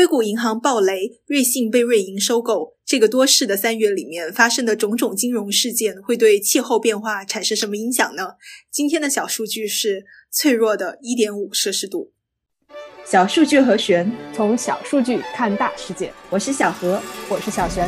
硅谷银行暴雷，瑞信被瑞银收购，这个多事的三月里面发生的种种金融事件，会对气候变化产生什么影响呢？今天的小数据是脆弱的1.5摄氏度。小数据和玄，从小数据看大世界。我是小何，我是小玄。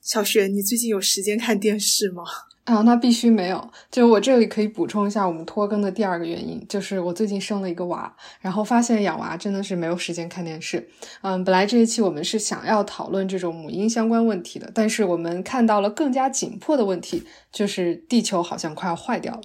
小璇，你最近有时间看电视吗？啊，那必须没有。就我这里可以补充一下，我们拖更的第二个原因，就是我最近生了一个娃，然后发现养娃真的是没有时间看电视。嗯，本来这一期我们是想要讨论这种母婴相关问题的，但是我们看到了更加紧迫的问题，就是地球好像快要坏掉了。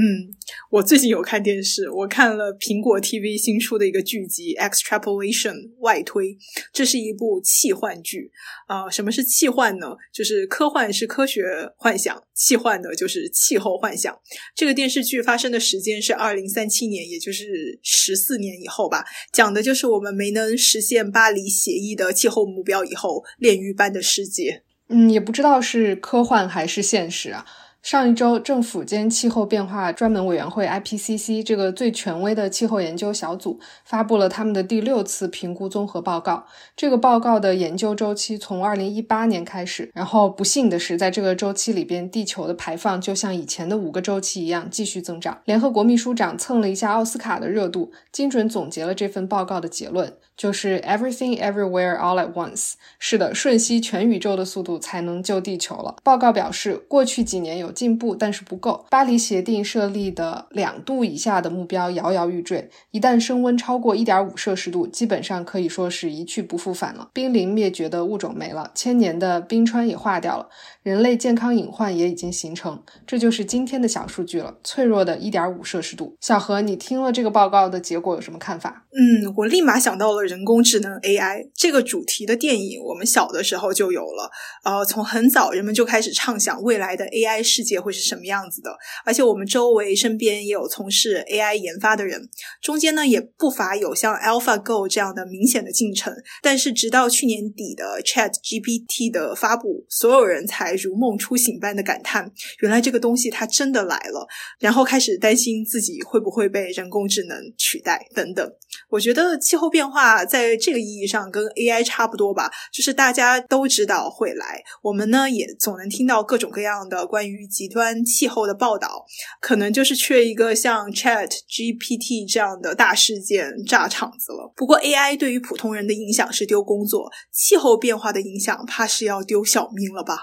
嗯，我最近有看电视，我看了苹果 TV 新出的一个剧集《Extrapolation》外推，这是一部奇幻剧啊。什么是奇幻呢？就是科幻是科学幻想，奇幻的就是气候幻想。这个电视剧发生的时间是二零三七年，也就是十四年以后吧，讲的就是我们没能实现巴黎协议的气候目标以后，炼狱般的世界。嗯，也不知道是科幻还是现实啊。上一周，政府间气候变化专门委员会 （IPCC） 这个最权威的气候研究小组发布了他们的第六次评估综合报告。这个报告的研究周期从2018年开始，然后不幸的是，在这个周期里边，地球的排放就像以前的五个周期一样继续增长。联合国秘书长蹭了一下奥斯卡的热度，精准总结了这份报告的结论。就是 everything everywhere all at once。是的，瞬息全宇宙的速度才能救地球了。报告表示，过去几年有进步，但是不够。巴黎协定设立的两度以下的目标摇摇欲坠。一旦升温超过一点五摄氏度，基本上可以说是一去不复返了。濒临灭绝的物种没了，千年的冰川也化掉了，人类健康隐患也已经形成。这就是今天的小数据了，脆弱的一点五摄氏度。小何，你听了这个报告的结果有什么看法？嗯，我立马想到了。人工智能 AI 这个主题的电影，我们小的时候就有了。呃，从很早人们就开始畅想未来的 AI 世界会是什么样子的。而且我们周围身边也有从事 AI 研发的人，中间呢也不乏有像 AlphaGo 这样的明显的进程。但是直到去年底的 Chat GPT 的发布，所有人才如梦初醒般的感叹：原来这个东西它真的来了。然后开始担心自己会不会被人工智能取代等等。我觉得气候变化。在这个意义上跟 AI 差不多吧，就是大家都知道会来，我们呢也总能听到各种各样的关于极端气候的报道，可能就是缺一个像 Chat GPT 这样的大事件炸场子了。不过 AI 对于普通人的影响是丢工作，气候变化的影响怕是要丢小命了吧？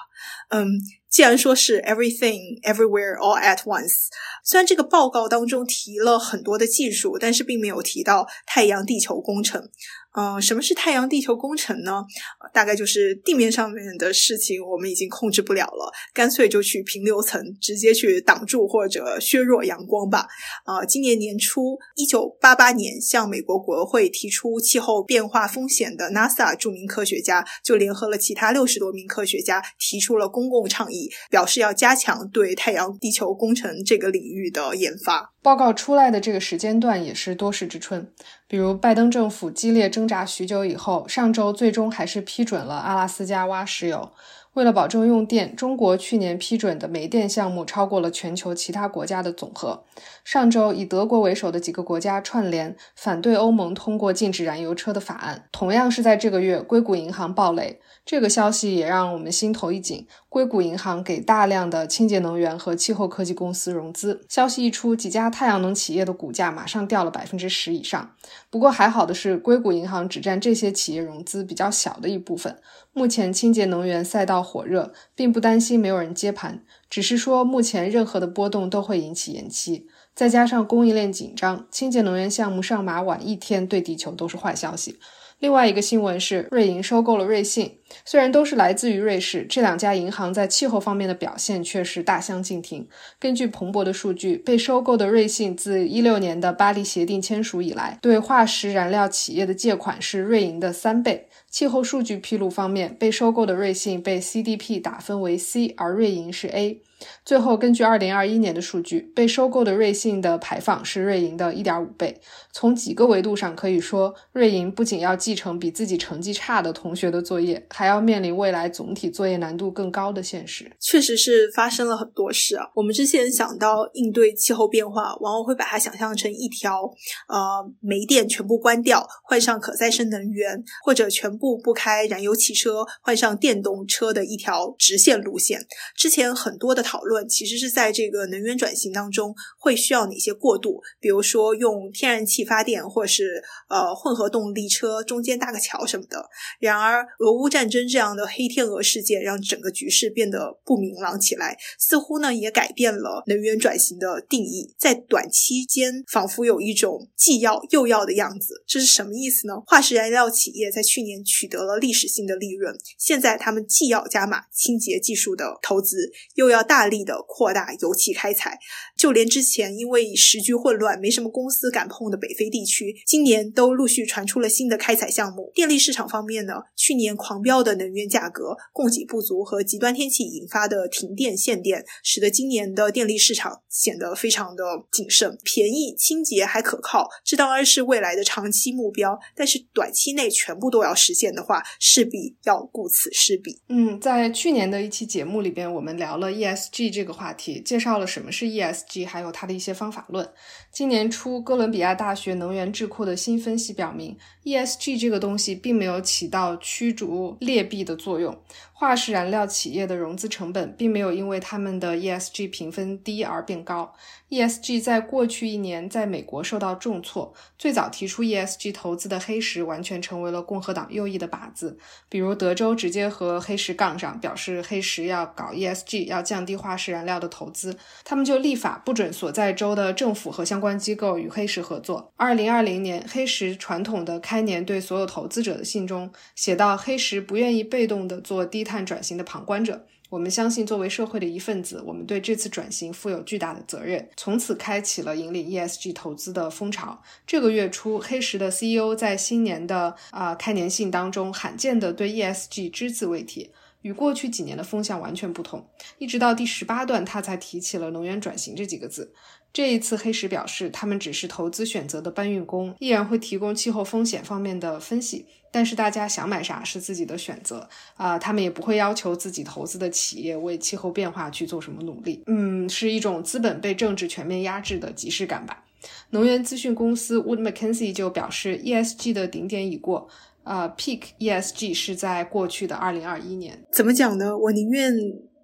嗯。既然说是 everything everywhere all at once，虽然这个报告当中提了很多的技术，但是并没有提到太阳地球工程。嗯，什么是太阳地球工程呢？大概就是地面上面的事情我们已经控制不了了，干脆就去平流层直接去挡住或者削弱阳光吧。啊，今年年初，一九八八年向美国国会提出气候变化风险的 NASA 著名科学家就联合了其他六十多名科学家提出了公共倡议表示要加强对太阳地球工程这个领域的研发。报告出来的这个时间段也是多事之春，比如拜登政府激烈挣扎许久以后，上周最终还是批准了阿拉斯加挖石油。为了保证用电，中国去年批准的煤电项目超过了全球其他国家的总和。上周以德国为首的几个国家串联反对欧盟通过禁止燃油车的法案。同样是在这个月，硅谷银行暴雷。这个消息也让我们心头一紧。硅谷银行给大量的清洁能源和气候科技公司融资，消息一出，几家太阳能企业的股价马上掉了百分之十以上。不过还好的是，硅谷银行只占这些企业融资比较小的一部分。目前清洁能源赛道火热，并不担心没有人接盘，只是说目前任何的波动都会引起延期。再加上供应链紧张，清洁能源项目上马晚一天，对地球都是坏消息。另外一个新闻是，瑞银收购了瑞信。虽然都是来自于瑞士，这两家银行在气候方面的表现却是大相径庭。根据彭博的数据，被收购的瑞信自一六年的巴黎协定签署以来，对化石燃料企业的借款是瑞银的三倍。气候数据披露方面，被收购的瑞信被 CDP 打分为 C，而瑞银是 A。最后，根据二零二一年的数据，被收购的瑞信的排放是瑞银的一点五倍。从几个维度上可以说，瑞银不仅要继承比自己成绩差的同学的作业。还要面临未来总体作业难度更高的现实。确实是发生了很多事啊。我们之前想到应对气候变化，往往会把它想象成一条呃煤电全部关掉，换上可再生能源，或者全部不开燃油汽车，换上电动车的一条直线路线。之前很多的讨论其实是在这个能源转型当中会需要哪些过渡，比如说用天然气发电，或是呃混合动力车中间搭个桥什么的。然而，俄乌战战争这样的黑天鹅事件让整个局势变得不明朗起来，似乎呢也改变了能源转型的定义。在短期间，仿佛有一种既要又要的样子。这是什么意思呢？化石燃料企业在去年取得了历史性的利润，现在他们既要加码清洁技术的投资，又要大力的扩大油气开采。就连之前因为时局混乱，没什么公司敢碰的北非地区，今年都陆续传出了新的开采项目。电力市场方面呢，去年狂飙高的能源价格、供给不足和极端天气引发的停电限电，使得今年的电力市场显得非常的谨慎。便宜、清洁还可靠，这当然是未来的长期目标。但是短期内全部都要实现的话，势必要顾此失彼。嗯，在去年的一期节目里边，我们聊了 ESG 这个话题，介绍了什么是 ESG，还有它的一些方法论。今年初，哥伦比亚大学能源智库的新分析表明，ESG 这个东西并没有起到驱逐劣币的作用。化石燃料企业的融资成本并没有因为他们的 ESG 评分低而变高。ESG 在过去一年在美国受到重挫，最早提出 ESG 投资的黑石完全成为了共和党右翼的靶子。比如德州直接和黑石杠上，表示黑石要搞 ESG，要降低化石燃料的投资，他们就立法不准所在州的政府和相关机构与黑石合作。二零二零年，黑石传统的开年对所有投资者的信中写到：“黑石不不愿意被动的做低碳转型的旁观者。我们相信，作为社会的一份子，我们对这次转型负有巨大的责任。从此开启了引领 ESG 投资的风潮。这个月初，黑石的 CEO 在新年的啊开年信当中，罕见的对 ESG 只字未提，与过去几年的风向完全不同。一直到第十八段，他才提起了能源转型这几个字。这一次，黑石表示，他们只是投资选择的搬运工，依然会提供气候风险方面的分析。但是大家想买啥是自己的选择啊，他们也不会要求自己投资的企业为气候变化去做什么努力。嗯，是一种资本被政治全面压制的即视感吧。能源资讯公司 Wood Mackenzie 就表示，ESG 的顶点已过，呃，peak ESG 是在过去的二零二一年。怎么讲呢？我宁愿。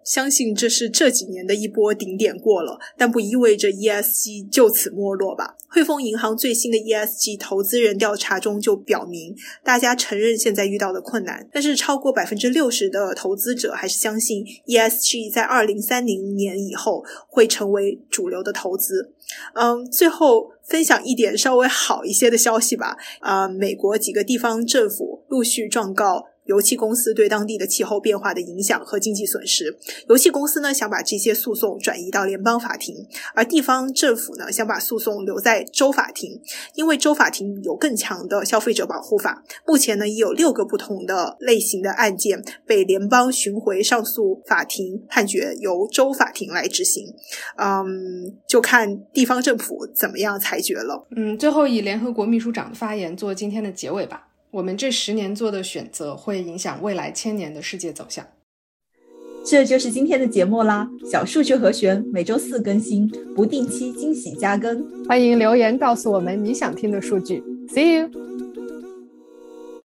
相信这是这几年的一波顶点过了，但不意味着 ESG 就此没落吧？汇丰银行最新的 ESG 投资人调查中就表明，大家承认现在遇到的困难，但是超过百分之六十的投资者还是相信 ESG 在二零三零年以后会成为主流的投资。嗯，最后分享一点稍微好一些的消息吧。啊，美国几个地方政府陆续状告。油气公司对当地的气候变化的影响和经济损失，油气公司呢想把这些诉讼转移到联邦法庭，而地方政府呢想把诉讼留在州法庭，因为州法庭有更强的消费者保护法。目前呢已有六个不同的类型的案件被联邦巡回上诉法庭判决由州法庭来执行。嗯，就看地方政府怎么样裁决了。嗯，最后以联合国秘书长的发言做今天的结尾吧。我们这十年做的选择会影响未来千年的世界走向。这就是今天的节目啦，小数据和弦每周四更新，不定期惊喜加更，欢迎留言告诉我们你想听的数据。See you。